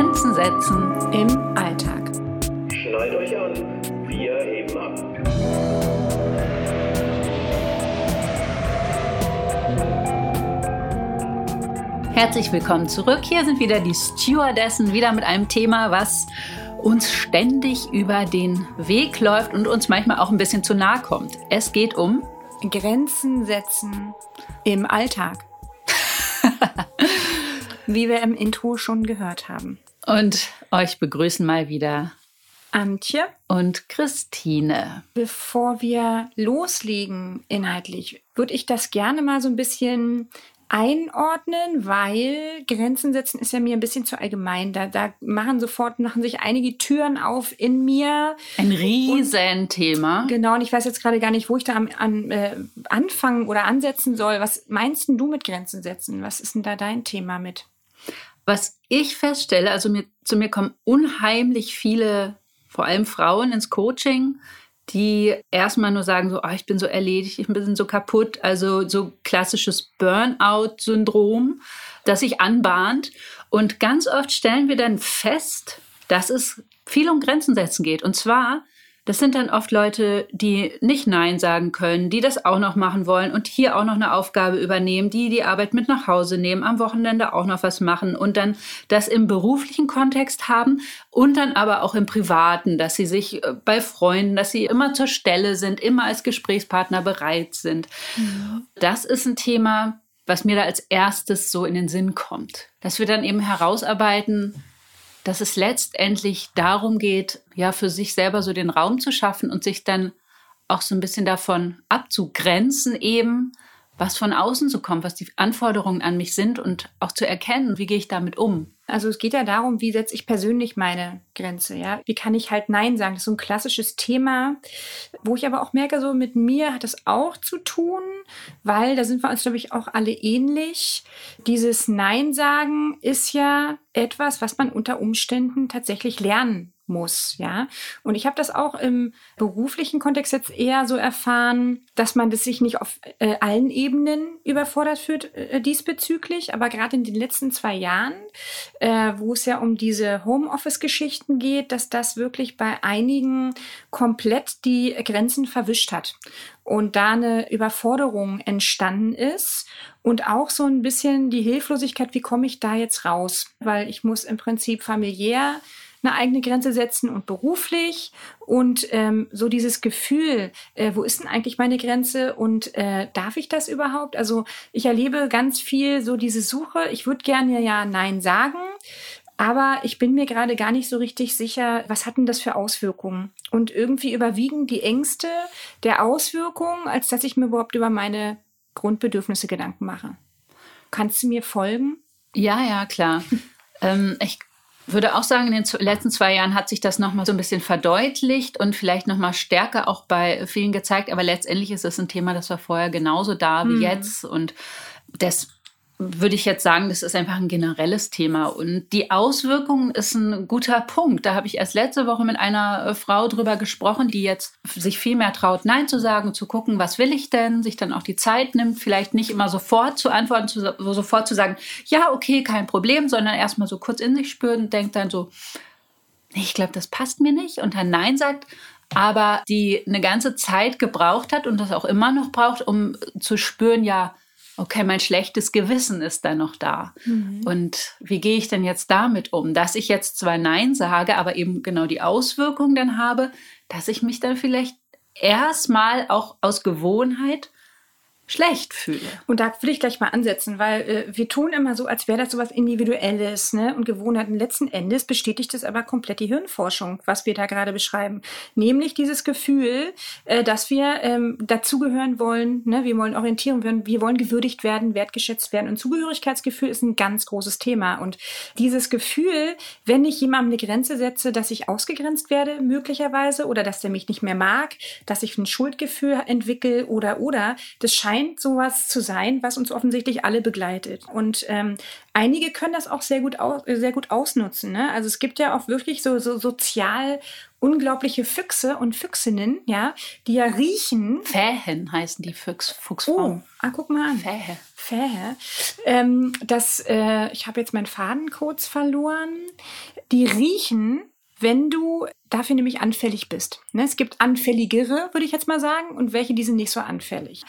Grenzen setzen im Alltag. Schnallt euch an, wir heben ab. Herzlich willkommen zurück. Hier sind wieder die Stewardessen, wieder mit einem Thema, was uns ständig über den Weg läuft und uns manchmal auch ein bisschen zu nahe kommt. Es geht um Grenzen setzen im Alltag. Wie wir im Intro schon gehört haben. Und euch begrüßen mal wieder Antje, und Christine. bevor wir loslegen inhaltlich, würde ich das gerne mal so ein bisschen einordnen, weil Grenzen setzen ist ja mir ein bisschen zu allgemein. Da, da machen sofort, machen sich einige Türen auf in mir. Ein Riesenthema. Genau, und ich weiß jetzt gerade gar nicht, wo ich da am, an, äh, anfangen oder ansetzen soll. Was meinst denn du mit Grenzen setzen? Was ist denn da dein Thema mit? Was ich feststelle, also mir, zu mir kommen unheimlich viele, vor allem Frauen ins Coaching, die erstmal nur sagen so, oh, ich bin so erledigt, ich bin so kaputt, also so klassisches Burnout-Syndrom, das sich anbahnt. Und ganz oft stellen wir dann fest, dass es viel um Grenzen setzen geht. Und zwar, das sind dann oft Leute, die nicht Nein sagen können, die das auch noch machen wollen und hier auch noch eine Aufgabe übernehmen, die die Arbeit mit nach Hause nehmen, am Wochenende auch noch was machen und dann das im beruflichen Kontext haben und dann aber auch im privaten, dass sie sich äh, bei Freunden, dass sie immer zur Stelle sind, immer als Gesprächspartner bereit sind. Das ist ein Thema, was mir da als erstes so in den Sinn kommt, dass wir dann eben herausarbeiten, dass es letztendlich darum geht, ja, für sich selber so den Raum zu schaffen und sich dann auch so ein bisschen davon abzugrenzen, eben, was von außen so kommt, was die Anforderungen an mich sind und auch zu erkennen, wie gehe ich damit um. Also es geht ja darum, wie setze ich persönlich meine Grenze, ja? Wie kann ich halt Nein sagen? Das ist so ein klassisches Thema, wo ich aber auch merke, so mit mir hat es auch zu tun, weil da sind wir uns, glaube ich, auch alle ähnlich. Dieses Nein sagen ist ja etwas, was man unter Umständen tatsächlich lernen muss, ja. Und ich habe das auch im beruflichen Kontext jetzt eher so erfahren, dass man das sich nicht auf äh, allen Ebenen überfordert fühlt äh, diesbezüglich, aber gerade in den letzten zwei Jahren, äh, wo es ja um diese Homeoffice-Geschichten geht, dass das wirklich bei einigen komplett die Grenzen verwischt hat und da eine Überforderung entstanden ist und auch so ein bisschen die Hilflosigkeit, wie komme ich da jetzt raus? Weil ich muss im Prinzip familiär eine eigene Grenze setzen und beruflich und ähm, so dieses Gefühl, äh, wo ist denn eigentlich meine Grenze und äh, darf ich das überhaupt? Also ich erlebe ganz viel so diese Suche. Ich würde gerne ja Nein sagen. Aber ich bin mir gerade gar nicht so richtig sicher, was hat denn das für Auswirkungen? Und irgendwie überwiegen die Ängste der Auswirkungen, als dass ich mir überhaupt über meine Grundbedürfnisse Gedanken mache. Kannst du mir folgen? Ja, ja, klar. ähm, ich würde auch sagen, in den letzten zwei Jahren hat sich das nochmal so ein bisschen verdeutlicht und vielleicht nochmal stärker auch bei vielen gezeigt. Aber letztendlich ist es ein Thema, das war vorher genauso da wie Mhm. jetzt. Und das würde ich jetzt sagen, das ist einfach ein generelles Thema. Und die Auswirkungen ist ein guter Punkt. Da habe ich erst letzte Woche mit einer äh, Frau drüber gesprochen, die jetzt sich viel mehr traut, Nein zu sagen, zu gucken, was will ich denn, sich dann auch die Zeit nimmt, vielleicht nicht immer sofort zu antworten, zu, sofort zu sagen, ja, okay, kein Problem, sondern erstmal so kurz in sich spüren und denkt dann so, ich glaube, das passt mir nicht und dann Nein sagt, aber die eine ganze Zeit gebraucht hat und das auch immer noch braucht, um zu spüren, ja, okay, mein schlechtes Gewissen ist da noch da. Und wie gehe ich denn jetzt damit um? Dass ich jetzt zwar Nein sage, aber eben genau die Auswirkungen dann habe, dass ich mich dann vielleicht erstmal auch aus Gewohnheit schlecht fühle. Und da will ich gleich mal ansetzen, weil äh, wir tun immer so, als wäre das so was Individuelles ne? und Gewohnheiten. Letzten Endes bestätigt es aber komplett die Hirnforschung, was wir da gerade beschreiben. Nämlich dieses Gefühl, äh, dass wir ähm, dazugehören wollen, ne? wir wollen Orientierung werden, wir wollen gewürdigt werden, wertgeschätzt werden. Und Zugehörigkeitsgefühl ist ein ganz großes Thema. Und dieses Gefühl, wenn ich jemandem eine Grenze setze, dass ich ausgegrenzt werde, möglicherweise, oder dass der mich nicht mehr mag, dass ich ein Schuldgefühl entwickle oder, oder, das scheint scheint sowas zu sein, was uns offensichtlich alle begleitet. Und ähm, einige können das auch sehr gut, aus, sehr gut ausnutzen. Ne? Also es gibt ja auch wirklich so, so sozial unglaubliche Füchse und Füchsinnen, ja, die ja riechen. Fähen heißen die Füchs, Fuchsfrauen. Oh, ah, guck mal an. Fähe. Fähe. Ähm, das, äh, ich habe jetzt meinen Faden kurz verloren. Die riechen wenn du dafür nämlich anfällig bist. Ne? Es gibt anfälligere, würde ich jetzt mal sagen, und welche, die sind nicht so anfällig.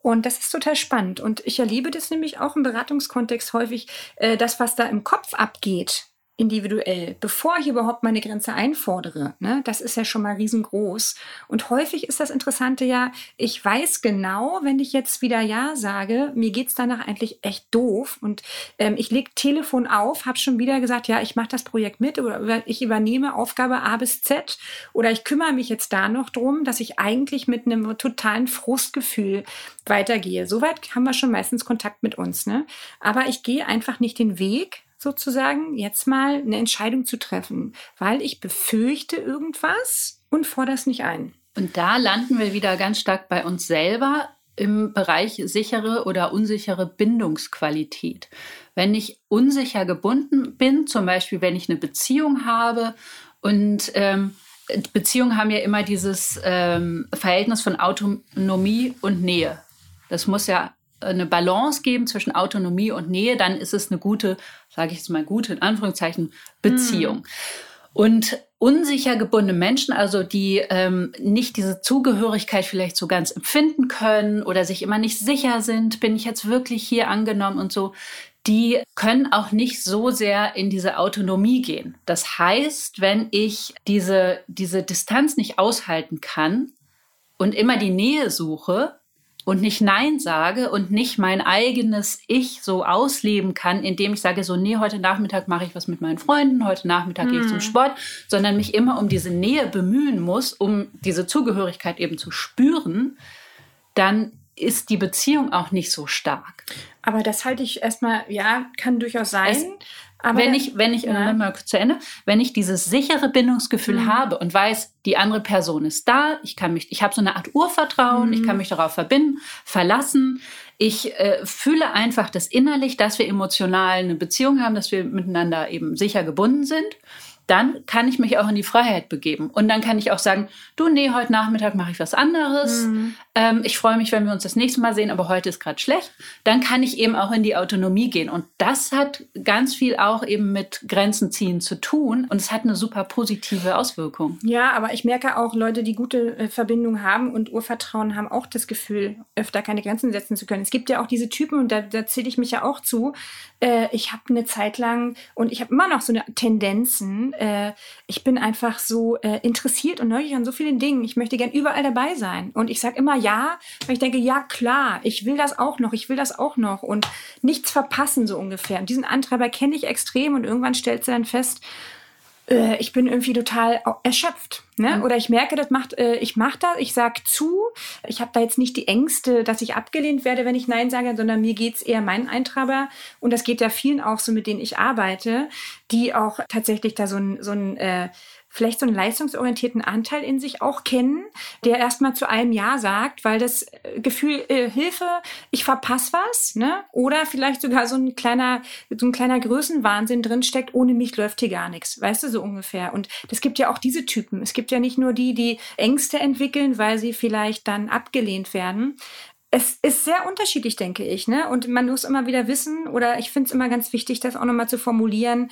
Und das ist total spannend. Und ich erlebe das nämlich auch im Beratungskontext häufig, äh, das, was da im Kopf abgeht, individuell, bevor ich überhaupt meine Grenze einfordere. Ne? Das ist ja schon mal riesengroß. Und häufig ist das Interessante ja, ich weiß genau, wenn ich jetzt wieder Ja sage, mir geht's danach eigentlich echt doof. Und ähm, ich leg Telefon auf, habe schon wieder gesagt, ja, ich mache das Projekt mit oder ich übernehme Aufgabe A bis Z oder ich kümmere mich jetzt da noch drum, dass ich eigentlich mit einem totalen Frustgefühl weitergehe. Soweit haben wir schon meistens Kontakt mit uns. Ne? Aber ich gehe einfach nicht den Weg, sozusagen jetzt mal eine Entscheidung zu treffen, weil ich befürchte irgendwas und fordere es nicht ein. Und da landen wir wieder ganz stark bei uns selber im Bereich sichere oder unsichere Bindungsqualität. Wenn ich unsicher gebunden bin, zum Beispiel wenn ich eine Beziehung habe und ähm, Beziehungen haben ja immer dieses ähm, Verhältnis von Autonomie und Nähe. Das muss ja eine Balance geben zwischen Autonomie und Nähe, dann ist es eine gute, sage ich jetzt mal gute, in Anführungszeichen, Beziehung. Mhm. Und unsicher gebundene Menschen, also die ähm, nicht diese Zugehörigkeit vielleicht so ganz empfinden können oder sich immer nicht sicher sind, bin ich jetzt wirklich hier angenommen und so, die können auch nicht so sehr in diese Autonomie gehen. Das heißt, wenn ich diese, diese Distanz nicht aushalten kann und immer die Nähe suche, und nicht Nein sage und nicht mein eigenes Ich so ausleben kann, indem ich sage, so, nee, heute Nachmittag mache ich was mit meinen Freunden, heute Nachmittag hm. gehe ich zum hm. Sport, sondern mich immer um diese Nähe bemühen muss, um diese Zugehörigkeit eben zu spüren, dann ist die Beziehung auch nicht so stark. Aber das halte ich erstmal, ja, kann durchaus sein. Es, aber wenn ich, wenn ich, ja. mal zu Ende, wenn ich dieses sichere Bindungsgefühl mhm. habe und weiß, die andere Person ist da, ich kann mich, ich habe so eine Art Urvertrauen, mhm. ich kann mich darauf verbinden, verlassen. Ich äh, fühle einfach das innerlich, dass wir emotional eine Beziehung haben, dass wir miteinander eben sicher gebunden sind dann kann ich mich auch in die Freiheit begeben. Und dann kann ich auch sagen, du, nee, heute Nachmittag mache ich was anderes. Mhm. Ähm, ich freue mich, wenn wir uns das nächste Mal sehen, aber heute ist gerade schlecht. Dann kann ich eben auch in die Autonomie gehen. Und das hat ganz viel auch eben mit Grenzen ziehen zu tun. Und es hat eine super positive Auswirkung. Ja, aber ich merke auch, Leute, die gute äh, Verbindungen haben und Urvertrauen haben auch das Gefühl, öfter keine Grenzen setzen zu können. Es gibt ja auch diese Typen, und da, da zähle ich mich ja auch zu. Äh, ich habe eine Zeit lang, und ich habe immer noch so eine Tendenzen, äh, ich bin einfach so äh, interessiert und neugierig an so vielen Dingen. Ich möchte gern überall dabei sein. Und ich sage immer ja, weil ich denke, ja klar, ich will das auch noch, ich will das auch noch und nichts verpassen so ungefähr. Und diesen Antreiber kenne ich extrem und irgendwann stellt sie dann fest, äh, ich bin irgendwie total erschöpft. Ne? Mhm. Oder ich merke, das macht, äh, ich mache das, ich sage zu. Ich habe da jetzt nicht die Ängste, dass ich abgelehnt werde, wenn ich Nein sage, sondern mir geht's eher meinen Eintreiber. Und das geht ja vielen auch so, mit denen ich arbeite, die auch tatsächlich da so ein, so ein äh, vielleicht so einen leistungsorientierten Anteil in sich auch kennen, der erstmal zu einem Ja sagt, weil das äh, Gefühl äh, Hilfe, ich verpasse was, ne? Oder vielleicht sogar so ein kleiner, so ein kleiner Größenwahnsinn drinsteckt, ohne mich läuft hier gar nichts, weißt du, so ungefähr. Und es gibt ja auch diese Typen. Es gibt ja nicht nur die, die Ängste entwickeln, weil sie vielleicht dann abgelehnt werden, es ist sehr unterschiedlich, denke ich. Ne? Und man muss immer wieder wissen, oder ich finde es immer ganz wichtig, das auch nochmal zu formulieren,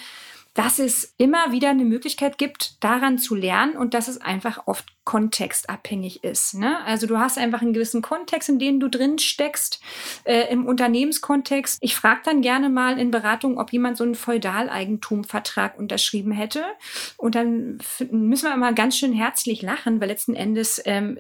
dass es immer wieder eine Möglichkeit gibt, daran zu lernen und dass es einfach oft kontextabhängig ist. Ne? Also du hast einfach einen gewissen Kontext, in dem du drin steckst, äh, im Unternehmenskontext. Ich frage dann gerne mal in Beratung, ob jemand so einen Feudaleigentumvertrag unterschrieben hätte. Und dann müssen wir immer ganz schön herzlich lachen, weil letzten Endes ähm,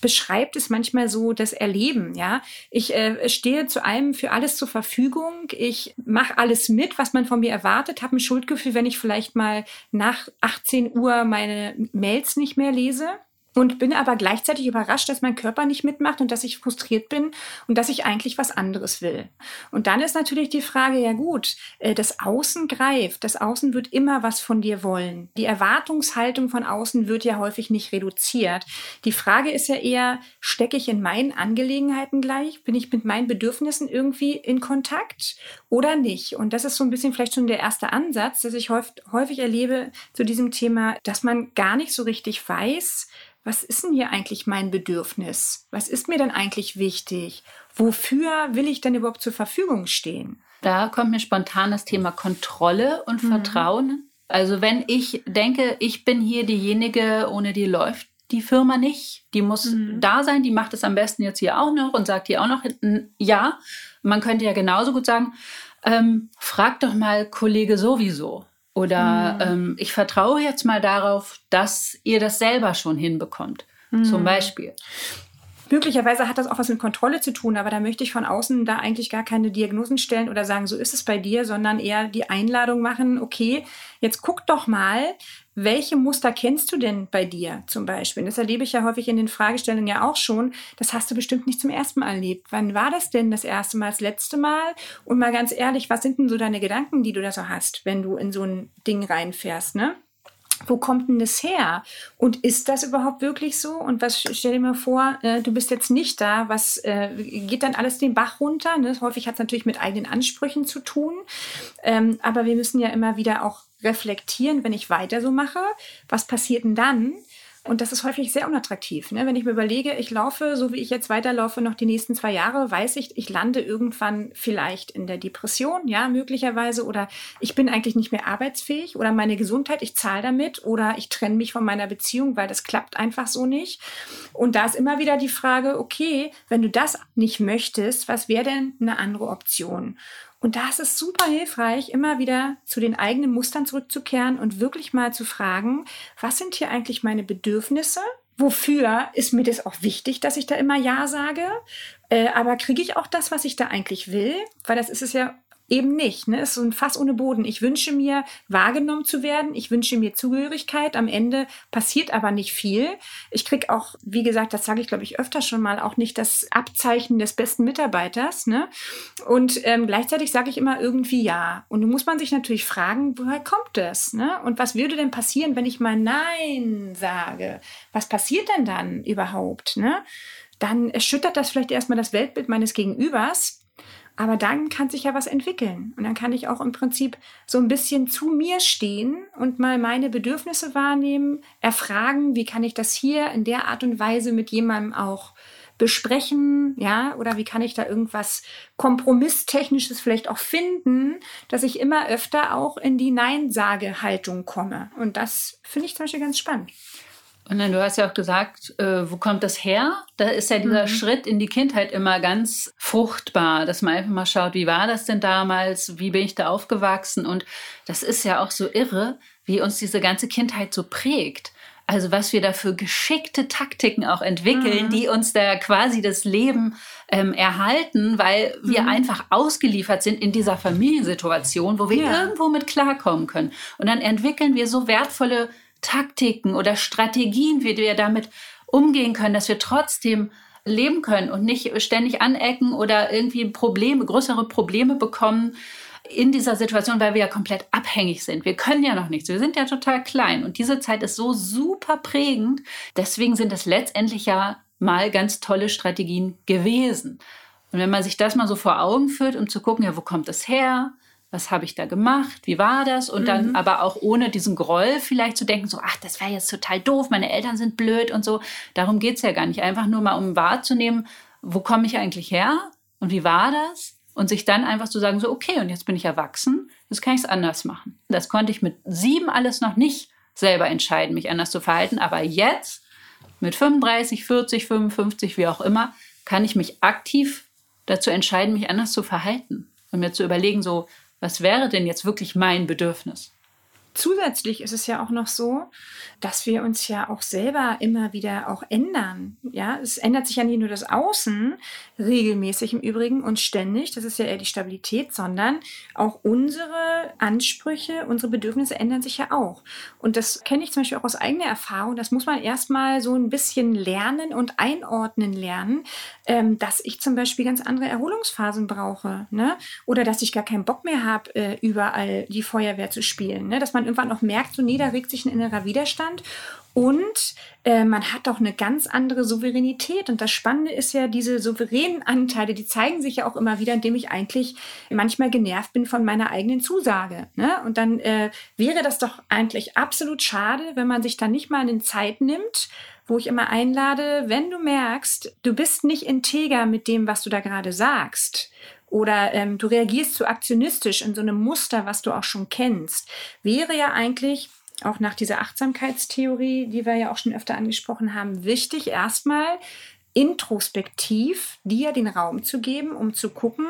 beschreibt es manchmal so das Erleben. Ja, ich äh, stehe zu allem für alles zur Verfügung. Ich mache alles mit, was man von mir erwartet, habe ein Schuldgefühl, wenn ich vielleicht mal nach 18 Uhr meine Mails nicht mehr lese. Und bin aber gleichzeitig überrascht, dass mein Körper nicht mitmacht und dass ich frustriert bin und dass ich eigentlich was anderes will. Und dann ist natürlich die Frage, ja gut, äh, das Außen greift, das Außen wird immer was von dir wollen. Die Erwartungshaltung von außen wird ja häufig nicht reduziert. Die Frage ist ja eher, stecke ich in meinen Angelegenheiten gleich? Bin ich mit meinen Bedürfnissen irgendwie in Kontakt oder nicht? Und das ist so ein bisschen vielleicht schon der erste Ansatz, dass ich häufig, häufig erlebe zu diesem Thema, dass man gar nicht so richtig weiß, was ist denn hier eigentlich mein Bedürfnis? Was ist mir denn eigentlich wichtig? Wofür will ich denn überhaupt zur Verfügung stehen? Da kommt mir spontan das Thema Kontrolle und mhm. Vertrauen. Also wenn ich denke, ich bin hier diejenige, ohne die läuft die Firma nicht. Die muss mhm. da sein, die macht es am besten jetzt hier auch noch und sagt hier auch noch ja. Man könnte ja genauso gut sagen, ähm, frag doch mal Kollege sowieso. Oder mhm. ähm, ich vertraue jetzt mal darauf, dass ihr das selber schon hinbekommt. Mhm. Zum Beispiel. Möglicherweise hat das auch was mit Kontrolle zu tun, aber da möchte ich von außen da eigentlich gar keine Diagnosen stellen oder sagen, so ist es bei dir, sondern eher die Einladung machen, okay, jetzt guck doch mal, welche Muster kennst du denn bei dir zum Beispiel? Das erlebe ich ja häufig in den Fragestellungen ja auch schon. Das hast du bestimmt nicht zum ersten Mal erlebt. Wann war das denn das erste Mal, das letzte Mal? Und mal ganz ehrlich, was sind denn so deine Gedanken, die du da so hast, wenn du in so ein Ding reinfährst, ne? Wo kommt denn das her? Und ist das überhaupt wirklich so? Und was stell dir mal vor, äh, du bist jetzt nicht da, was äh, geht dann alles den Bach runter? Ne? Häufig hat es natürlich mit eigenen Ansprüchen zu tun. Ähm, aber wir müssen ja immer wieder auch reflektieren, wenn ich weiter so mache. Was passiert denn dann? Und das ist häufig sehr unattraktiv. Ne? Wenn ich mir überlege, ich laufe, so wie ich jetzt weiterlaufe, noch die nächsten zwei Jahre, weiß ich, ich lande irgendwann vielleicht in der Depression, ja, möglicherweise, oder ich bin eigentlich nicht mehr arbeitsfähig oder meine Gesundheit, ich zahle damit oder ich trenne mich von meiner Beziehung, weil das klappt einfach so nicht. Und da ist immer wieder die Frage, okay, wenn du das nicht möchtest, was wäre denn eine andere Option? Und da ist es super hilfreich, immer wieder zu den eigenen Mustern zurückzukehren und wirklich mal zu fragen, was sind hier eigentlich meine Bedürfnisse? Wofür ist mir das auch wichtig, dass ich da immer Ja sage? Äh, aber kriege ich auch das, was ich da eigentlich will? Weil das ist es ja eben nicht. Ne? Ist so ein Fass ohne Boden. Ich wünsche mir, wahrgenommen zu werden. Ich wünsche mir Zugehörigkeit. Am Ende passiert aber nicht viel. Ich kriege auch, wie gesagt, das sage ich, glaube ich, öfter schon mal, auch nicht das Abzeichen des besten Mitarbeiters. Ne? Und ähm, gleichzeitig sage ich immer irgendwie ja. Und nun muss man sich natürlich fragen, woher kommt das? Ne? Und was würde denn passieren, wenn ich mal Nein sage? Was passiert denn dann überhaupt? Ne? Dann erschüttert das vielleicht erstmal das Weltbild meines Gegenübers aber dann kann sich ja was entwickeln. Und dann kann ich auch im Prinzip so ein bisschen zu mir stehen und mal meine Bedürfnisse wahrnehmen, erfragen, wie kann ich das hier in der Art und Weise mit jemandem auch besprechen, ja, oder wie kann ich da irgendwas kompromisstechnisches vielleicht auch finden, dass ich immer öfter auch in die Nein-Sage-Haltung komme. Und das finde ich zum Beispiel ganz spannend. Und dann, du hast ja auch gesagt, äh, wo kommt das her? Da ist ja dieser mhm. Schritt in die Kindheit immer ganz fruchtbar, dass man einfach mal schaut, wie war das denn damals? Wie bin ich da aufgewachsen? Und das ist ja auch so irre, wie uns diese ganze Kindheit so prägt. Also was wir da für geschickte Taktiken auch entwickeln, mhm. die uns da quasi das Leben ähm, erhalten, weil wir mhm. einfach ausgeliefert sind in dieser Familiensituation, wo wir ja. irgendwo mit klarkommen können. Und dann entwickeln wir so wertvolle Taktiken oder Strategien, wie wir damit umgehen können, dass wir trotzdem leben können und nicht ständig anecken oder irgendwie Probleme, größere Probleme bekommen in dieser Situation, weil wir ja komplett abhängig sind. Wir können ja noch nichts. Wir sind ja total klein. Und diese Zeit ist so super prägend. Deswegen sind es letztendlich ja mal ganz tolle Strategien gewesen. Und wenn man sich das mal so vor Augen führt, um zu gucken, ja, wo kommt es her? Was habe ich da gemacht, wie war das? Und dann mhm. aber auch ohne diesen Groll vielleicht zu denken, so, ach, das wäre jetzt total doof, meine Eltern sind blöd und so. Darum geht es ja gar nicht. Einfach nur mal, um wahrzunehmen, wo komme ich eigentlich her und wie war das? Und sich dann einfach zu sagen, so, okay, und jetzt bin ich erwachsen, jetzt kann ich es anders machen. Das konnte ich mit sieben alles noch nicht selber entscheiden, mich anders zu verhalten. Aber jetzt, mit 35, 40, 55, wie auch immer, kann ich mich aktiv dazu entscheiden, mich anders zu verhalten und mir zu überlegen, so, was wäre denn jetzt wirklich mein Bedürfnis? Zusätzlich ist es ja auch noch so, dass wir uns ja auch selber immer wieder auch ändern. Ja, es ändert sich ja nicht nur das Außen regelmäßig im Übrigen und ständig, das ist ja eher die Stabilität, sondern auch unsere Ansprüche, unsere Bedürfnisse ändern sich ja auch. Und das kenne ich zum Beispiel auch aus eigener Erfahrung. Das muss man erstmal so ein bisschen lernen und einordnen lernen, ähm, dass ich zum Beispiel ganz andere Erholungsphasen brauche, ne? Oder dass ich gar keinen Bock mehr habe, äh, überall die Feuerwehr zu spielen, ne? Dass man irgendwann auch merkt, so nee, da regt sich ein innerer Widerstand und äh, man hat auch eine ganz andere Souveränität. Und das Spannende ist ja, diese souveränen Anteile, die zeigen sich ja auch immer wieder, indem ich eigentlich manchmal genervt bin von meiner eigenen Zusage. Ne? Und dann äh, wäre das doch eigentlich absolut schade, wenn man sich dann nicht mal eine Zeit nimmt, wo ich immer einlade, wenn du merkst, du bist nicht integer mit dem, was du da gerade sagst, oder ähm, du reagierst zu aktionistisch in so einem Muster, was du auch schon kennst, wäre ja eigentlich auch nach dieser Achtsamkeitstheorie, die wir ja auch schon öfter angesprochen haben, wichtig, erstmal introspektiv dir den Raum zu geben, um zu gucken,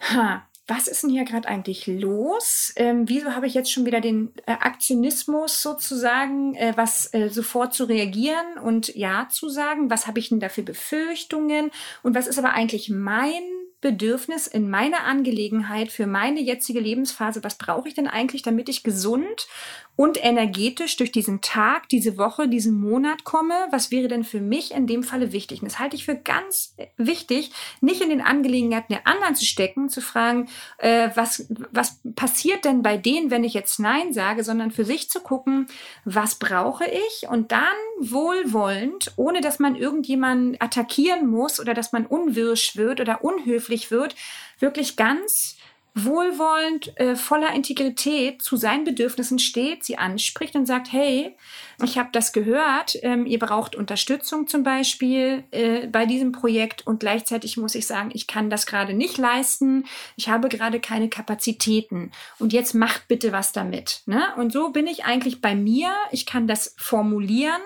ha, was ist denn hier gerade eigentlich los? Ähm, wieso habe ich jetzt schon wieder den äh, Aktionismus sozusagen, äh, was äh, sofort zu reagieren und Ja zu sagen? Was habe ich denn da für Befürchtungen? Und was ist aber eigentlich mein Bedürfnis in meiner Angelegenheit für meine jetzige Lebensphase? Was brauche ich denn eigentlich, damit ich gesund und energetisch durch diesen Tag, diese Woche, diesen Monat komme. Was wäre denn für mich in dem Falle wichtig? Und das halte ich für ganz wichtig, nicht in den Angelegenheiten der anderen zu stecken, zu fragen, äh, was, was passiert denn bei denen, wenn ich jetzt Nein sage, sondern für sich zu gucken, was brauche ich und dann wohlwollend, ohne dass man irgendjemanden attackieren muss oder dass man unwirsch wird oder unhöflich wird, wirklich ganz wohlwollend, äh, voller Integrität zu seinen Bedürfnissen steht, sie anspricht und sagt, hey, ich habe das gehört, ähm, ihr braucht Unterstützung zum Beispiel äh, bei diesem Projekt und gleichzeitig muss ich sagen, ich kann das gerade nicht leisten, ich habe gerade keine Kapazitäten und jetzt macht bitte was damit. Ne? Und so bin ich eigentlich bei mir, ich kann das formulieren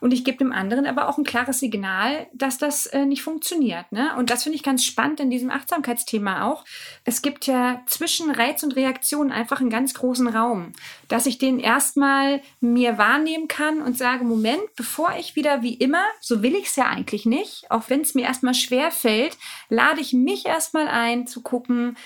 und ich gebe dem anderen aber auch ein klares Signal, dass das äh, nicht funktioniert. Ne? Und das finde ich ganz spannend in diesem Achtsamkeitsthema auch. Es gibt ja zwischen Reiz und Reaktion einfach einen ganz großen Raum, dass ich den erstmal mir wahrnehmen kann, und sage, Moment, bevor ich wieder wie immer, so will ich es ja eigentlich nicht, auch wenn es mir erstmal schwer fällt, lade ich mich erstmal ein zu gucken,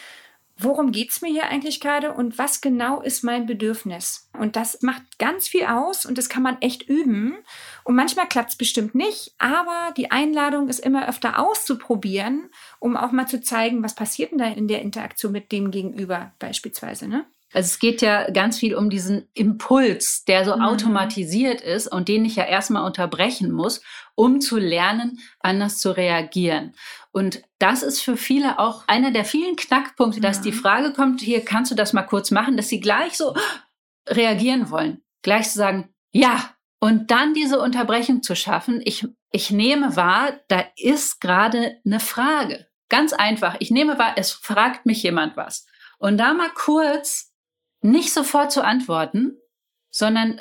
worum geht es mir hier eigentlich gerade und was genau ist mein Bedürfnis. Und das macht ganz viel aus und das kann man echt üben. Und manchmal klappt es bestimmt nicht, aber die Einladung ist immer öfter auszuprobieren, um auch mal zu zeigen, was passiert denn da in der Interaktion mit dem Gegenüber beispielsweise. Ne? Also es geht ja ganz viel um diesen Impuls, der so mhm. automatisiert ist und den ich ja erstmal unterbrechen muss, um zu lernen, anders zu reagieren. Und das ist für viele auch einer der vielen Knackpunkte, dass die Frage kommt, hier kannst du das mal kurz machen, dass sie gleich so reagieren wollen. Gleich zu sagen, ja. Und dann diese Unterbrechung zu schaffen. Ich, ich nehme wahr, da ist gerade eine Frage. Ganz einfach. Ich nehme wahr, es fragt mich jemand was. Und da mal kurz nicht sofort zu antworten, sondern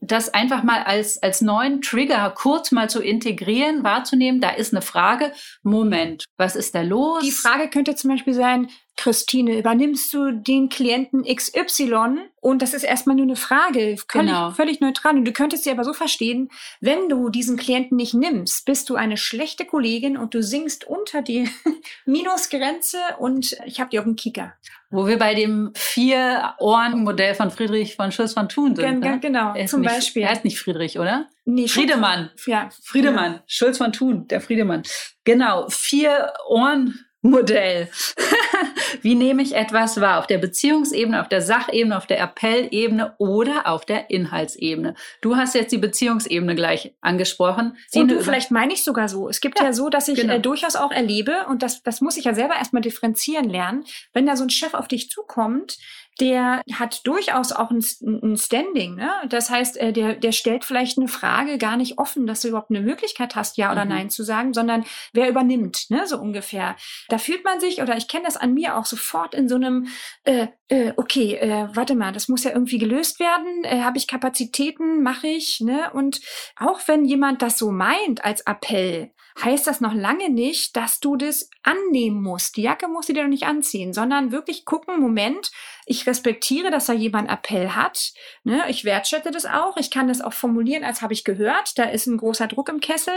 das einfach mal als, als neuen Trigger kurz mal zu integrieren, wahrzunehmen, da ist eine Frage. Moment, was ist da los? Die Frage könnte zum Beispiel sein, Christine, übernimmst du den Klienten XY? Und das ist erstmal nur eine Frage, völlig, genau. völlig neutral. Und du könntest sie aber so verstehen, wenn du diesen Klienten nicht nimmst, bist du eine schlechte Kollegin und du singst unter die Minusgrenze und ich habe dir auf den Kicker. Wo wir bei dem Vier-Ohren-Modell von Friedrich von Schulz von Thun sind. Gen, ne? Genau, zum nicht, Beispiel. Er heißt nicht Friedrich, oder? Nee, Friedemann. Ja. Friedemann. Ja. Schulz von Thun, der Friedemann. Genau, vier Ohren Modell. Wie nehme ich etwas wahr? Auf der Beziehungsebene, auf der Sachebene, auf der Appellebene oder auf der Inhaltsebene? Du hast jetzt die Beziehungsebene gleich angesprochen. Sie und du, vielleicht meine ich sogar so. Es gibt ja, ja so, dass ich genau. äh, durchaus auch erlebe, und das, das muss ich ja selber erstmal differenzieren lernen, wenn da so ein Chef auf dich zukommt, der hat durchaus auch ein, ein Standing. Ne? Das heißt, äh, der, der stellt vielleicht eine Frage gar nicht offen, dass du überhaupt eine Möglichkeit hast, ja oder mhm. nein zu sagen, sondern wer übernimmt, ne? so ungefähr. Da fühlt man sich, oder ich kenne das an mir auch sofort in so einem, äh, äh, okay, äh, warte mal, das muss ja irgendwie gelöst werden. Äh, Habe ich Kapazitäten, mache ich. Ne? Und auch wenn jemand das so meint als Appell, heißt das noch lange nicht, dass du das annehmen musst. Die Jacke musst du dir doch nicht anziehen, sondern wirklich gucken, Moment, ich respektiere, dass da jemand Appell hat. Ne? Ich wertschätze das auch. Ich kann das auch formulieren, als habe ich gehört. Da ist ein großer Druck im Kessel.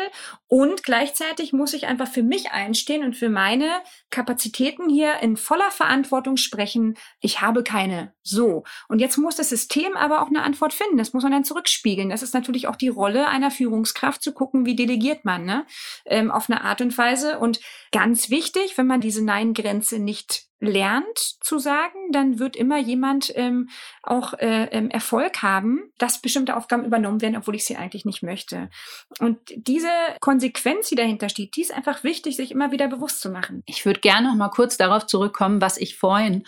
Und gleichzeitig muss ich einfach für mich einstehen und für meine Kapazitäten hier in voller Verantwortung sprechen. Ich habe keine. So. Und jetzt muss das System aber auch eine Antwort finden. Das muss man dann zurückspiegeln. Das ist natürlich auch die Rolle einer Führungskraft, zu gucken, wie delegiert man, ne? Ähm, auf eine Art und Weise. Und ganz wichtig, wenn man diese Nein-Grenze nicht lernt zu sagen, dann wird immer jemand ähm, auch äh, ähm, Erfolg haben, dass bestimmte Aufgaben übernommen werden, obwohl ich sie eigentlich nicht möchte. Und diese Konsequenz, die dahinter steht, die ist einfach wichtig, sich immer wieder bewusst zu machen. Ich würde gerne noch mal kurz darauf zurückkommen, was ich vorhin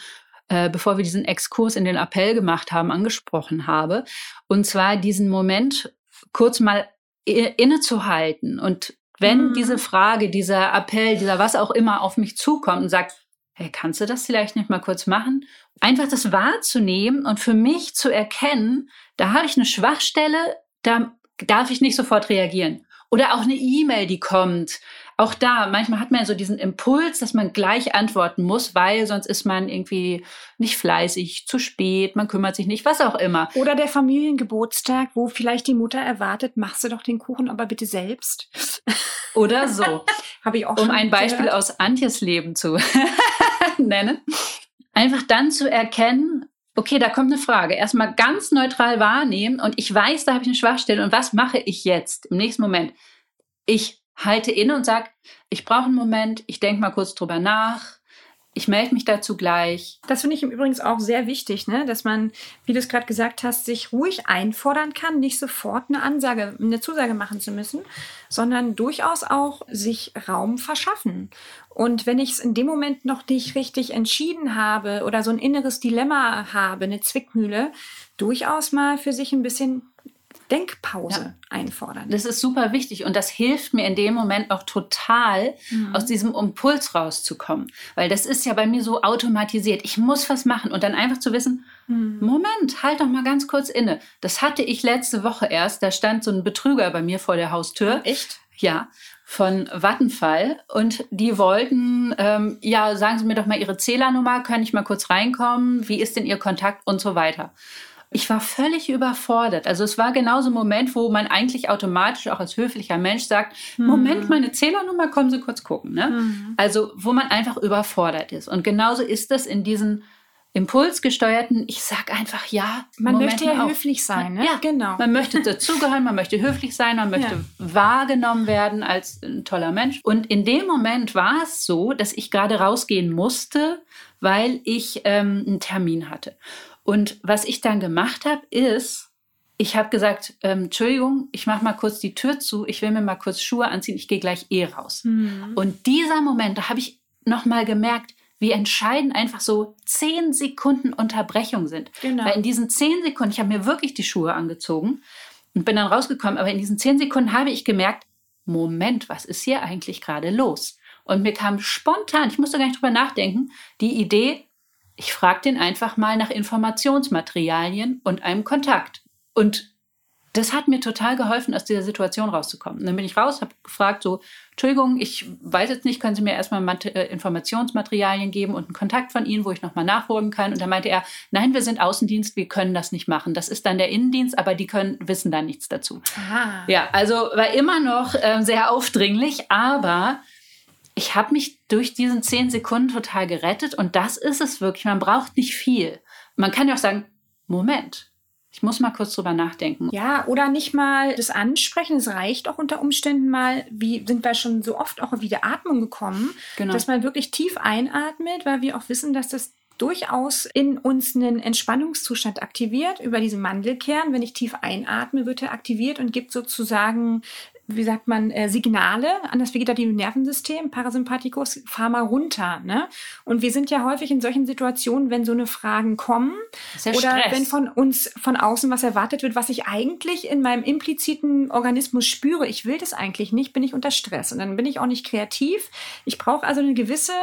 äh, bevor wir diesen Exkurs in den Appell gemacht haben, angesprochen habe. Und zwar diesen Moment kurz mal innezuhalten und wenn mhm. diese Frage, dieser Appell, dieser was auch immer auf mich zukommt und sagt, hey, kannst du das vielleicht nicht mal kurz machen? Einfach das wahrzunehmen und für mich zu erkennen, da habe ich eine Schwachstelle, da darf ich nicht sofort reagieren. Oder auch eine E-Mail, die kommt. Auch da, manchmal hat man so diesen Impuls, dass man gleich antworten muss, weil sonst ist man irgendwie nicht fleißig, zu spät, man kümmert sich nicht, was auch immer. Oder der Familiengeburtstag, wo vielleicht die Mutter erwartet, machst du doch den Kuchen aber bitte selbst. Oder so. Habe ich auch Um ein Beispiel gehört. aus Antjes Leben zu nennen. Einfach dann zu erkennen, okay, da kommt eine Frage. Erstmal ganz neutral wahrnehmen und ich weiß, da habe ich eine Schwachstelle und was mache ich jetzt im nächsten Moment? Ich halte inne und sage, ich brauche einen Moment, ich denke mal kurz drüber nach, ich melde mich dazu gleich. Das finde ich im Übrigen auch sehr wichtig, ne? dass man, wie du es gerade gesagt hast, sich ruhig einfordern kann, nicht sofort eine Ansage, eine Zusage machen zu müssen, sondern durchaus auch sich Raum verschaffen. Und wenn ich es in dem Moment noch nicht richtig entschieden habe oder so ein inneres Dilemma habe, eine Zwickmühle, durchaus mal für sich ein bisschen Denkpause ja. einfordern. Das ist super wichtig und das hilft mir in dem Moment auch total, mhm. aus diesem Impuls rauszukommen. Weil das ist ja bei mir so automatisiert. Ich muss was machen und dann einfach zu wissen, mhm. Moment, halt doch mal ganz kurz inne. Das hatte ich letzte Woche erst. Da stand so ein Betrüger bei mir vor der Haustür. Echt? Ja von Vattenfall und die wollten, ähm, ja, sagen Sie mir doch mal Ihre Zählernummer, kann ich mal kurz reinkommen, wie ist denn Ihr Kontakt und so weiter. Ich war völlig überfordert. Also es war genau so ein Moment, wo man eigentlich automatisch auch als höflicher Mensch sagt, mhm. Moment, meine Zählernummer, kommen Sie kurz gucken. Ne? Mhm. Also wo man einfach überfordert ist. Und genauso ist das in diesen impulsgesteuerten, ich sag einfach ja. Man Momenten möchte ja auch. höflich sein, ne? Ja, genau. Man möchte dazugehören, man möchte höflich sein, man möchte ja. wahrgenommen werden als ein toller Mensch. Und in dem Moment war es so, dass ich gerade rausgehen musste, weil ich ähm, einen Termin hatte. Und was ich dann gemacht habe, ist, ich habe gesagt, ähm, Entschuldigung, ich mache mal kurz die Tür zu, ich will mir mal kurz Schuhe anziehen, ich gehe gleich eh raus. Mhm. Und dieser Moment, da habe ich noch mal gemerkt, wie entscheidend einfach so zehn Sekunden Unterbrechung sind. Genau. Weil in diesen zehn Sekunden, ich habe mir wirklich die Schuhe angezogen und bin dann rausgekommen, aber in diesen zehn Sekunden habe ich gemerkt, Moment, was ist hier eigentlich gerade los? Und mir kam spontan, ich musste gar nicht drüber nachdenken, die Idee, ich frage den einfach mal nach Informationsmaterialien und einem Kontakt. Und das hat mir total geholfen, aus dieser Situation rauszukommen. Und dann bin ich raus, habe gefragt, so, Entschuldigung, ich weiß jetzt nicht, können Sie mir erstmal äh, Informationsmaterialien geben und einen Kontakt von Ihnen, wo ich nochmal nachholen kann? Und dann meinte er, nein, wir sind Außendienst, wir können das nicht machen. Das ist dann der Innendienst, aber die können, wissen da nichts dazu. Aha. Ja, also war immer noch äh, sehr aufdringlich, aber ich habe mich durch diesen zehn Sekunden total gerettet und das ist es wirklich. Man braucht nicht viel. Man kann ja auch sagen, Moment, ich muss mal kurz drüber nachdenken. Ja, oder nicht mal das ansprechen. Es reicht auch unter Umständen mal, wie sind wir schon so oft auch wieder Atmung gekommen, genau. dass man wirklich tief einatmet, weil wir auch wissen, dass das durchaus in uns einen Entspannungszustand aktiviert über diesen Mandelkern. Wenn ich tief einatme, wird er aktiviert und gibt sozusagen wie sagt man, äh, Signale an das vegetative Nervensystem, Parasympathikus, fahr mal runter. Ne? Und wir sind ja häufig in solchen Situationen, wenn so eine Fragen kommen oder Stress. wenn von uns von außen was erwartet wird, was ich eigentlich in meinem impliziten Organismus spüre, ich will das eigentlich nicht, bin ich unter Stress. Und dann bin ich auch nicht kreativ. Ich brauche also eine gewisse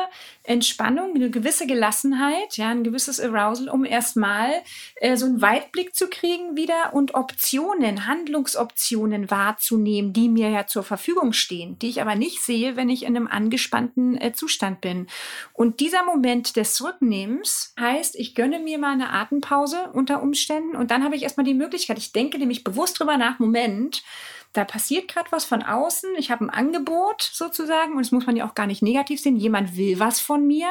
Entspannung, eine gewisse Gelassenheit, ja, ein gewisses Arousal, um erstmal äh, so einen Weitblick zu kriegen wieder und Optionen, Handlungsoptionen wahrzunehmen, die mir ja zur Verfügung stehen, die ich aber nicht sehe, wenn ich in einem angespannten äh, Zustand bin. Und dieser Moment des Zurücknehmens heißt, ich gönne mir mal eine Atempause unter Umständen und dann habe ich erstmal die Möglichkeit, ich denke nämlich bewusst drüber nach, Moment, da passiert gerade was von außen, ich habe ein Angebot sozusagen und das muss man ja auch gar nicht negativ sehen, jemand will was von mir.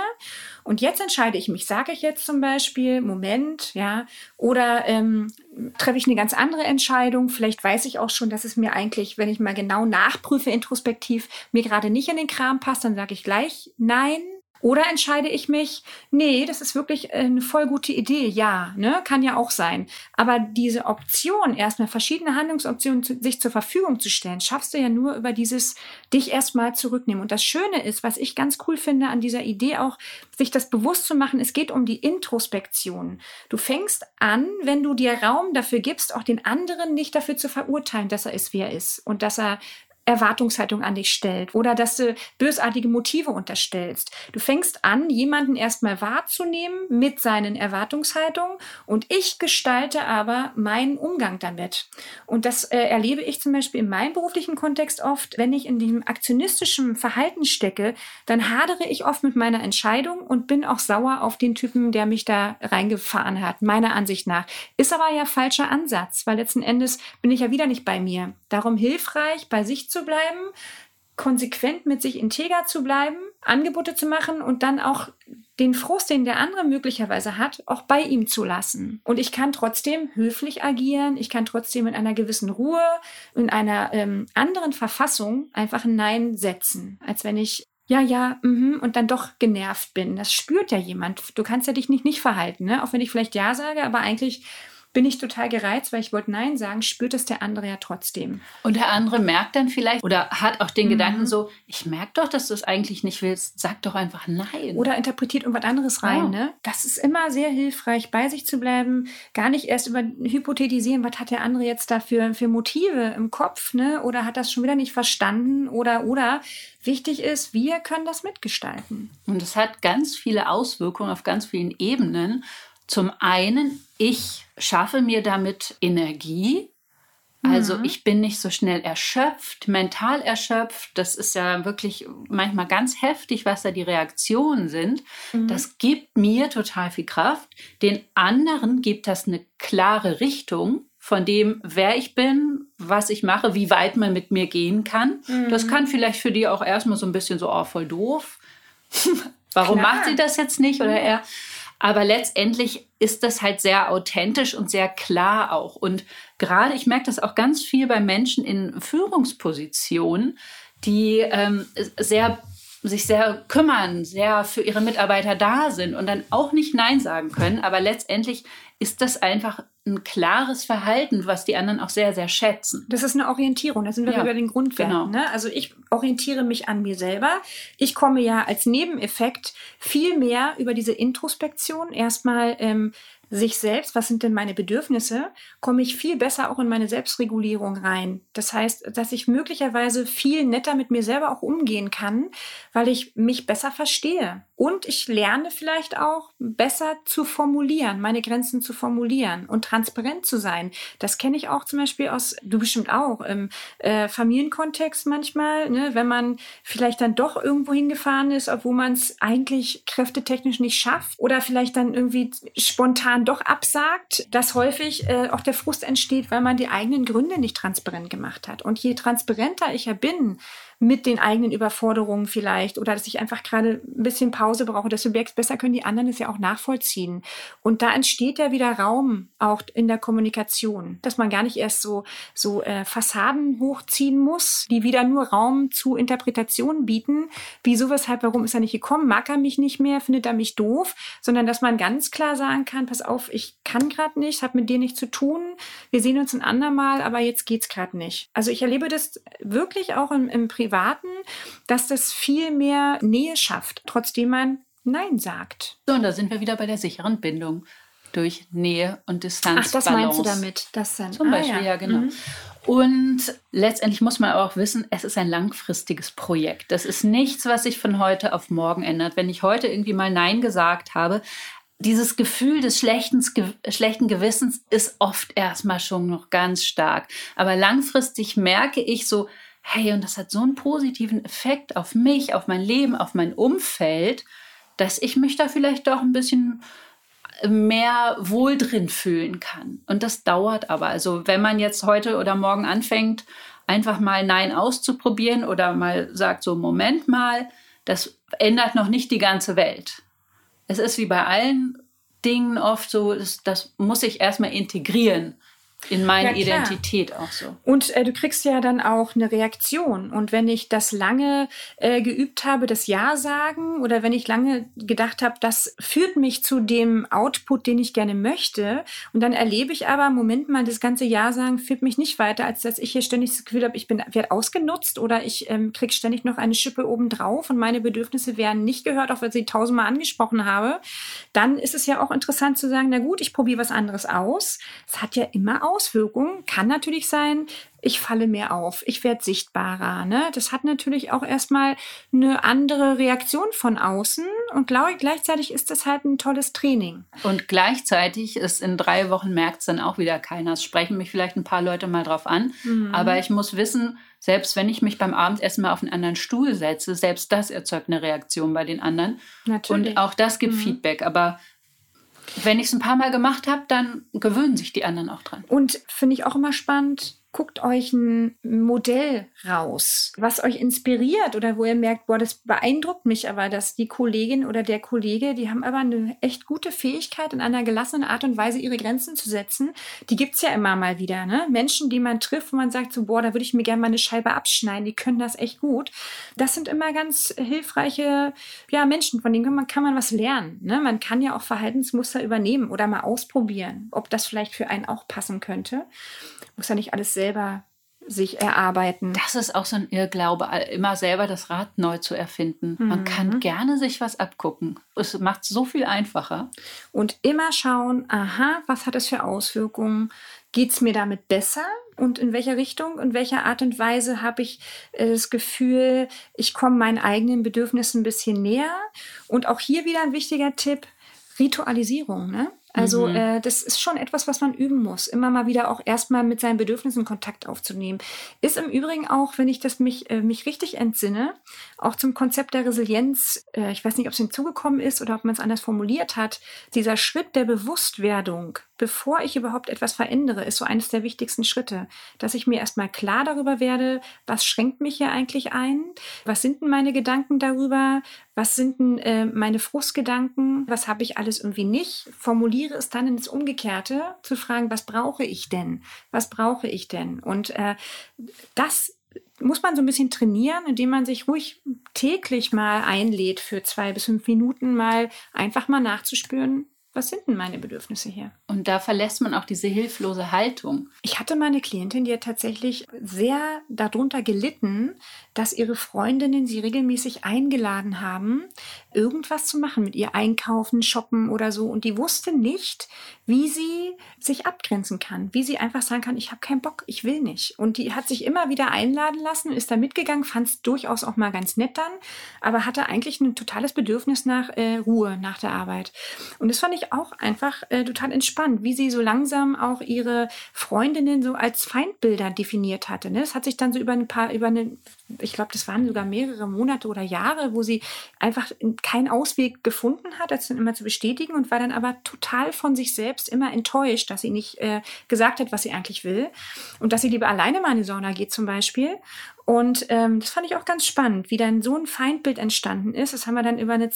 Und jetzt entscheide ich mich, sage ich jetzt zum Beispiel, Moment, ja, oder ähm, treffe ich eine ganz andere Entscheidung, vielleicht weiß ich auch schon, dass es mir eigentlich, wenn ich mal genau nachprüfe, introspektiv, mir gerade nicht in den Kram passt, dann sage ich gleich nein oder entscheide ich mich, nee, das ist wirklich eine voll gute Idee, ja, ne, kann ja auch sein. Aber diese Option, erstmal verschiedene Handlungsoptionen zu, sich zur Verfügung zu stellen, schaffst du ja nur über dieses dich erstmal zurücknehmen. Und das Schöne ist, was ich ganz cool finde an dieser Idee auch, sich das bewusst zu machen, es geht um die Introspektion. Du fängst an, wenn du dir Raum dafür gibst, auch den anderen nicht dafür zu verurteilen, dass er ist, wie er ist und dass er Erwartungshaltung an dich stellt oder dass du bösartige Motive unterstellst. Du fängst an, jemanden erstmal wahrzunehmen mit seinen Erwartungshaltungen und ich gestalte aber meinen Umgang damit. Und das äh, erlebe ich zum Beispiel in meinem beruflichen Kontext oft, wenn ich in dem aktionistischen Verhalten stecke, dann hadere ich oft mit meiner Entscheidung und bin auch sauer auf den Typen, der mich da reingefahren hat, meiner Ansicht nach. Ist aber ja falscher Ansatz, weil letzten Endes bin ich ja wieder nicht bei mir. Darum hilfreich, bei sich zu bleiben, konsequent mit sich integer zu bleiben, Angebote zu machen und dann auch den Frust, den der andere möglicherweise hat, auch bei ihm zu lassen. Und ich kann trotzdem höflich agieren, ich kann trotzdem in einer gewissen Ruhe, in einer ähm, anderen Verfassung einfach ein Nein setzen, als wenn ich ja, ja, mhm, und dann doch genervt bin. Das spürt ja jemand. Du kannst ja dich nicht nicht verhalten, ne? Auch wenn ich vielleicht Ja sage, aber eigentlich bin ich total gereizt, weil ich wollte Nein sagen, spürt es der andere ja trotzdem. Und der andere merkt dann vielleicht oder hat auch den mhm. Gedanken so, ich merke doch, dass du es eigentlich nicht willst, sag doch einfach Nein. Oder interpretiert irgendwas anderes rein. Oh. Ne? Das ist immer sehr hilfreich, bei sich zu bleiben, gar nicht erst über hypothetisieren, was hat der andere jetzt da für, Motive im Kopf, ne? oder hat das schon wieder nicht verstanden oder, oder. Wichtig ist, wir können das mitgestalten. Und es hat ganz viele Auswirkungen auf ganz vielen Ebenen. Zum einen, ich schaffe mir damit Energie. Also mhm. ich bin nicht so schnell erschöpft, mental erschöpft. Das ist ja wirklich manchmal ganz heftig, was da die Reaktionen sind. Mhm. Das gibt mir total viel Kraft. Den anderen gibt das eine klare Richtung von dem, wer ich bin, was ich mache, wie weit man mit mir gehen kann. Mhm. Das kann vielleicht für die auch erstmal so ein bisschen so, oh, voll doof. Warum Klar. macht sie das jetzt nicht? Oder er. Aber letztendlich ist das halt sehr authentisch und sehr klar auch. Und gerade, ich merke das auch ganz viel bei Menschen in Führungspositionen, die ähm, sehr sich sehr kümmern, sehr für ihre Mitarbeiter da sind und dann auch nicht Nein sagen können. Aber letztendlich ist das einfach ein klares Verhalten, was die anderen auch sehr, sehr schätzen. Das ist eine Orientierung. Da sind wir ja, über den Grundwerten. Genau. Ne? Also ich orientiere mich an mir selber. Ich komme ja als Nebeneffekt viel mehr über diese Introspektion erstmal ähm, sich selbst, was sind denn meine Bedürfnisse, komme ich viel besser auch in meine Selbstregulierung rein. Das heißt, dass ich möglicherweise viel netter mit mir selber auch umgehen kann, weil ich mich besser verstehe. Und ich lerne vielleicht auch besser zu formulieren, meine Grenzen zu formulieren und transparent zu sein. Das kenne ich auch zum Beispiel aus, du bestimmt auch, im äh, Familienkontext manchmal, ne, wenn man vielleicht dann doch irgendwo hingefahren ist, obwohl man es eigentlich kräftetechnisch nicht schafft oder vielleicht dann irgendwie spontan doch absagt, dass häufig äh, auch der Frust entsteht, weil man die eigenen Gründe nicht transparent gemacht hat. Und je transparenter ich ja bin, mit den eigenen Überforderungen vielleicht oder dass ich einfach gerade ein bisschen Pause brauche, desto besser können die anderen es ja auch nachvollziehen. Und da entsteht ja wieder Raum auch in der Kommunikation, dass man gar nicht erst so, so äh, Fassaden hochziehen muss, die wieder nur Raum zu Interpretationen bieten. Wieso, weshalb, warum ist er nicht gekommen? Mag er mich nicht mehr? Findet er mich doof? Sondern dass man ganz klar sagen kann, pass auf, ich kann gerade nicht, hat mit dir nichts zu tun. Wir sehen uns ein andermal, aber jetzt geht's gerade nicht. Also ich erlebe das wirklich auch im, im Privat Privaten, dass das viel mehr Nähe schafft, trotzdem man Nein sagt. So, und da sind wir wieder bei der sicheren Bindung durch Nähe und Distanz. Ach, das meinst du damit? Das dann. Zum ah, Beispiel, ja, ja genau. Mhm. Und letztendlich muss man auch wissen, es ist ein langfristiges Projekt. Das ist nichts, was sich von heute auf morgen ändert. Wenn ich heute irgendwie mal Nein gesagt habe, dieses Gefühl des schlechten, schlechten Gewissens ist oft erstmal schon noch ganz stark. Aber langfristig merke ich so, hey, und das hat so einen positiven Effekt auf mich, auf mein Leben, auf mein Umfeld, dass ich mich da vielleicht doch ein bisschen mehr wohl drin fühlen kann. Und das dauert aber. Also wenn man jetzt heute oder morgen anfängt, einfach mal Nein auszuprobieren oder mal sagt, so Moment mal, das ändert noch nicht die ganze Welt. Es ist wie bei allen Dingen oft so, das, das muss ich erstmal integrieren in meine ja, Identität auch so. Und äh, du kriegst ja dann auch eine Reaktion. Und wenn ich das lange äh, geübt habe, das Ja sagen, oder wenn ich lange gedacht habe, das führt mich zu dem Output, den ich gerne möchte, und dann erlebe ich aber, Moment mal, das ganze Ja sagen führt mich nicht weiter, als dass ich hier ständig das Gefühl habe, ich bin werde ausgenutzt oder ich ähm, krieg ständig noch eine Schippe obendrauf und meine Bedürfnisse werden nicht gehört, auch wenn ich sie tausendmal angesprochen habe, dann ist es ja auch interessant zu sagen, na gut, ich probiere was anderes aus. Es hat ja immer Auswirkungen. Kann natürlich sein, ich falle mehr auf, ich werde sichtbarer. Ne? Das hat natürlich auch erstmal eine andere Reaktion von außen und gleichzeitig ist das halt ein tolles Training. Und gleichzeitig ist in drei Wochen merkt es dann auch wieder keiner. Es sprechen mich vielleicht ein paar Leute mal drauf an, mhm. aber ich muss wissen, selbst wenn ich mich beim Abendessen mal auf einen anderen Stuhl setze, selbst das erzeugt eine Reaktion bei den anderen. Natürlich. Und auch das gibt mhm. Feedback. Aber wenn ich es ein paar Mal gemacht habe, dann gewöhnen sich die anderen auch dran. Und finde ich auch immer spannend, guckt euch ein Modell raus, was euch inspiriert oder wo ihr merkt, boah, das beeindruckt mich aber, dass die Kollegin oder der Kollege, die haben aber eine echt gute Fähigkeit, in einer gelassenen Art und Weise ihre Grenzen zu setzen. Die gibt es ja immer mal wieder. Ne? Menschen, die man trifft, wo man sagt, so, boah, da würde ich mir gerne mal eine Scheibe abschneiden, die können das echt gut. Das sind immer ganz hilfreiche ja, Menschen, von denen kann man, kann man was lernen. Ne? Man kann ja auch Verhaltensmuster übernehmen oder mal ausprobieren, ob das vielleicht für einen auch passen könnte muss ja nicht alles selber sich erarbeiten. Das ist auch so ein Irrglaube, immer selber das Rad neu zu erfinden. Mhm. Man kann gerne sich was abgucken. Es macht es so viel einfacher. Und immer schauen, aha, was hat es für Auswirkungen? Geht es mir damit besser? Und in welcher Richtung, in welcher Art und Weise habe ich äh, das Gefühl, ich komme meinen eigenen Bedürfnissen ein bisschen näher? Und auch hier wieder ein wichtiger Tipp, Ritualisierung. Ne? Also mhm. äh, das ist schon etwas, was man üben muss. Immer mal wieder auch erstmal mit seinen Bedürfnissen Kontakt aufzunehmen. Ist im Übrigen auch, wenn ich das mich, äh, mich richtig entsinne, auch zum Konzept der Resilienz, äh, ich weiß nicht, ob es hinzugekommen ist oder ob man es anders formuliert hat, dieser Schritt der Bewusstwerdung, bevor ich überhaupt etwas verändere, ist so eines der wichtigsten Schritte. Dass ich mir erstmal klar darüber werde, was schränkt mich hier eigentlich ein? Was sind denn meine Gedanken darüber? Was sind denn äh, meine Frustgedanken? Was habe ich alles irgendwie nicht? Formuliere es dann ins Umgekehrte, zu fragen, was brauche ich denn? Was brauche ich denn? Und äh, das muss man so ein bisschen trainieren, indem man sich ruhig täglich mal einlädt für zwei bis fünf Minuten mal einfach mal nachzuspüren, was sind denn meine Bedürfnisse hier? Und da verlässt man auch diese hilflose Haltung. Ich hatte meine Klientin, die hat tatsächlich sehr darunter gelitten, dass ihre Freundinnen sie regelmäßig eingeladen haben, irgendwas zu machen, mit ihr einkaufen, shoppen oder so. Und die wusste nicht, wie sie sich abgrenzen kann, wie sie einfach sagen kann, ich habe keinen Bock, ich will nicht. Und die hat sich immer wieder einladen lassen, ist da mitgegangen, fand es durchaus auch mal ganz nett dann, aber hatte eigentlich ein totales Bedürfnis nach äh, Ruhe nach der Arbeit. Und das fand ich auch einfach äh, total entspannt, wie sie so langsam auch ihre Freundinnen so als Feindbilder definiert hatte. Ne? Das hat sich dann so über ein paar, über eine, ich glaube, das waren sogar mehrere Monate oder Jahre, wo sie einfach keinen Ausweg gefunden hat, das dann immer zu bestätigen und war dann aber total von sich selbst immer enttäuscht, dass sie nicht äh, gesagt hat, was sie eigentlich will und dass sie lieber alleine mal in die Sauna geht zum Beispiel und ähm, das fand ich auch ganz spannend, wie dann so ein Feindbild entstanden ist. Das haben wir dann über eine,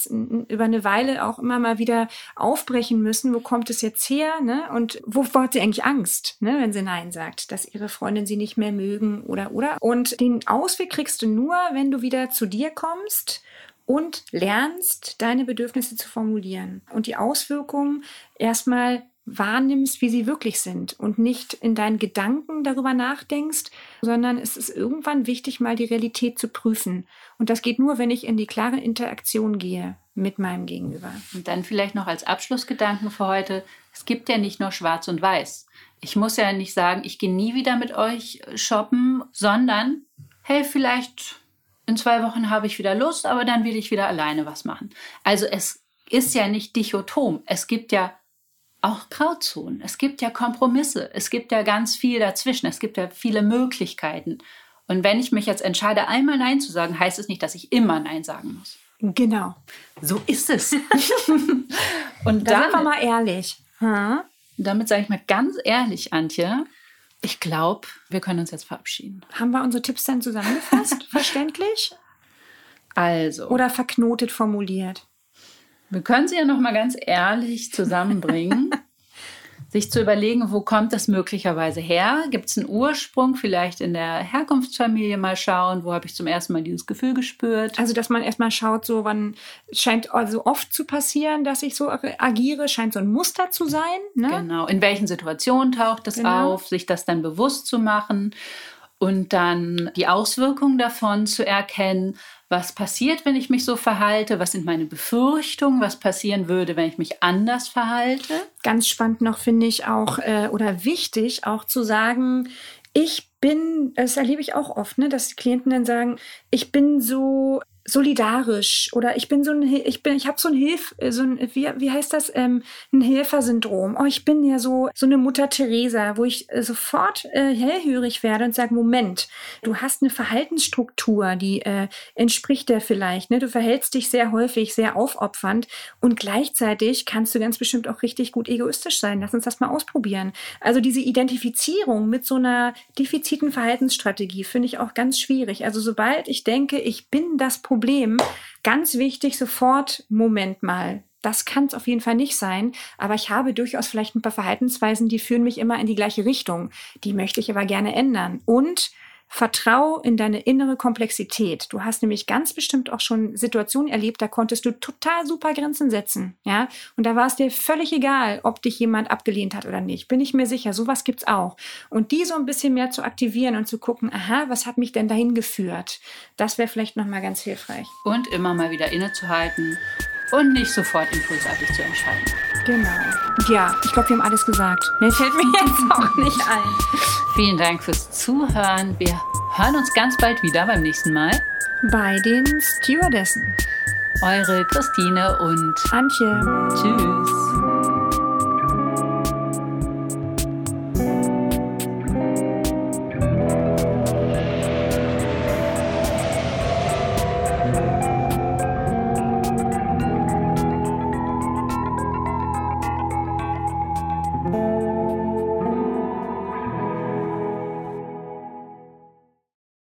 über eine Weile auch immer mal wieder aufbrechen müssen. Wo kommt es jetzt her? Ne? Und wovor hat sie eigentlich Angst, ne? wenn sie Nein sagt, dass ihre Freundin sie nicht mehr mögen oder oder. Und den Ausweg kriegst du nur, wenn du wieder zu dir kommst und lernst, deine Bedürfnisse zu formulieren und die Auswirkungen erstmal wahrnimmst, wie sie wirklich sind und nicht in deinen Gedanken darüber nachdenkst, sondern es ist irgendwann wichtig, mal die Realität zu prüfen. Und das geht nur, wenn ich in die klare Interaktion gehe mit meinem Gegenüber. Und dann vielleicht noch als Abschlussgedanken für heute, es gibt ja nicht nur schwarz und weiß. Ich muss ja nicht sagen, ich gehe nie wieder mit euch shoppen, sondern, hey, vielleicht in zwei Wochen habe ich wieder Lust, aber dann will ich wieder alleine was machen. Also es ist ja nicht dichotom. Es gibt ja auch Grauzonen. Es gibt ja Kompromisse. Es gibt ja ganz viel dazwischen. Es gibt ja viele Möglichkeiten. Und wenn ich mich jetzt entscheide, einmal Nein zu sagen, heißt es nicht, dass ich immer Nein sagen muss. Genau. So ist es. Und da sind wir mal ehrlich. Hm? Damit sage ich mal ganz ehrlich, Antje, ich glaube, wir können uns jetzt verabschieden. Haben wir unsere Tipps denn zusammengefasst? Verständlich? Also. Oder verknotet formuliert? Wir können sie ja noch mal ganz ehrlich zusammenbringen. sich zu überlegen, wo kommt das möglicherweise her? Gibt es einen Ursprung, vielleicht in der Herkunftsfamilie mal schauen, wo habe ich zum ersten Mal dieses Gefühl gespürt? Also, dass man erstmal schaut, so wann scheint also oft zu passieren, dass ich so agiere, scheint so ein Muster zu sein. Ne? Genau. In welchen Situationen taucht das genau. auf, sich das dann bewusst zu machen und dann die Auswirkungen davon zu erkennen was passiert, wenn ich mich so verhalte, was sind meine Befürchtungen, was passieren würde, wenn ich mich anders verhalte. Ganz spannend noch finde ich auch äh, oder wichtig auch zu sagen, ich bin, das erlebe ich auch oft, ne, dass die Klienten dann sagen, ich bin so solidarisch oder ich bin so ein ich bin ich habe so ein Hilf so ein wie, wie heißt das ähm, ein Helfersyndrom oh ich bin ja so so eine Mutter Teresa wo ich äh, sofort äh, hellhörig werde und sage Moment du hast eine Verhaltensstruktur die äh, entspricht der vielleicht ne? Du verhältst dich sehr häufig sehr aufopfernd und gleichzeitig kannst du ganz bestimmt auch richtig gut egoistisch sein. Lass uns das mal ausprobieren. Also diese Identifizierung mit so einer defiziten Verhaltensstrategie finde ich auch ganz schwierig. Also sobald ich denke ich bin das Problem. Ganz wichtig, sofort, Moment mal. Das kann es auf jeden Fall nicht sein, aber ich habe durchaus vielleicht ein paar Verhaltensweisen, die führen mich immer in die gleiche Richtung. Die möchte ich aber gerne ändern. Und Vertrau in deine innere Komplexität. Du hast nämlich ganz bestimmt auch schon Situationen erlebt, da konntest du total super Grenzen setzen, ja? Und da war es dir völlig egal, ob dich jemand abgelehnt hat oder nicht. Bin ich mir sicher, sowas gibt's auch. Und die so ein bisschen mehr zu aktivieren und zu gucken, aha, was hat mich denn dahin geführt? Das wäre vielleicht noch mal ganz hilfreich. Und immer mal wieder innezuhalten und nicht sofort impulsartig zu entscheiden. Genau. Ja, ich glaube, wir haben alles gesagt. Mir fällt mir jetzt auch nicht ein. Vielen Dank fürs Zuhören. Wir hören uns ganz bald wieder beim nächsten Mal. Bei den Stewardessen. Eure Christine und Antje. Tschüss.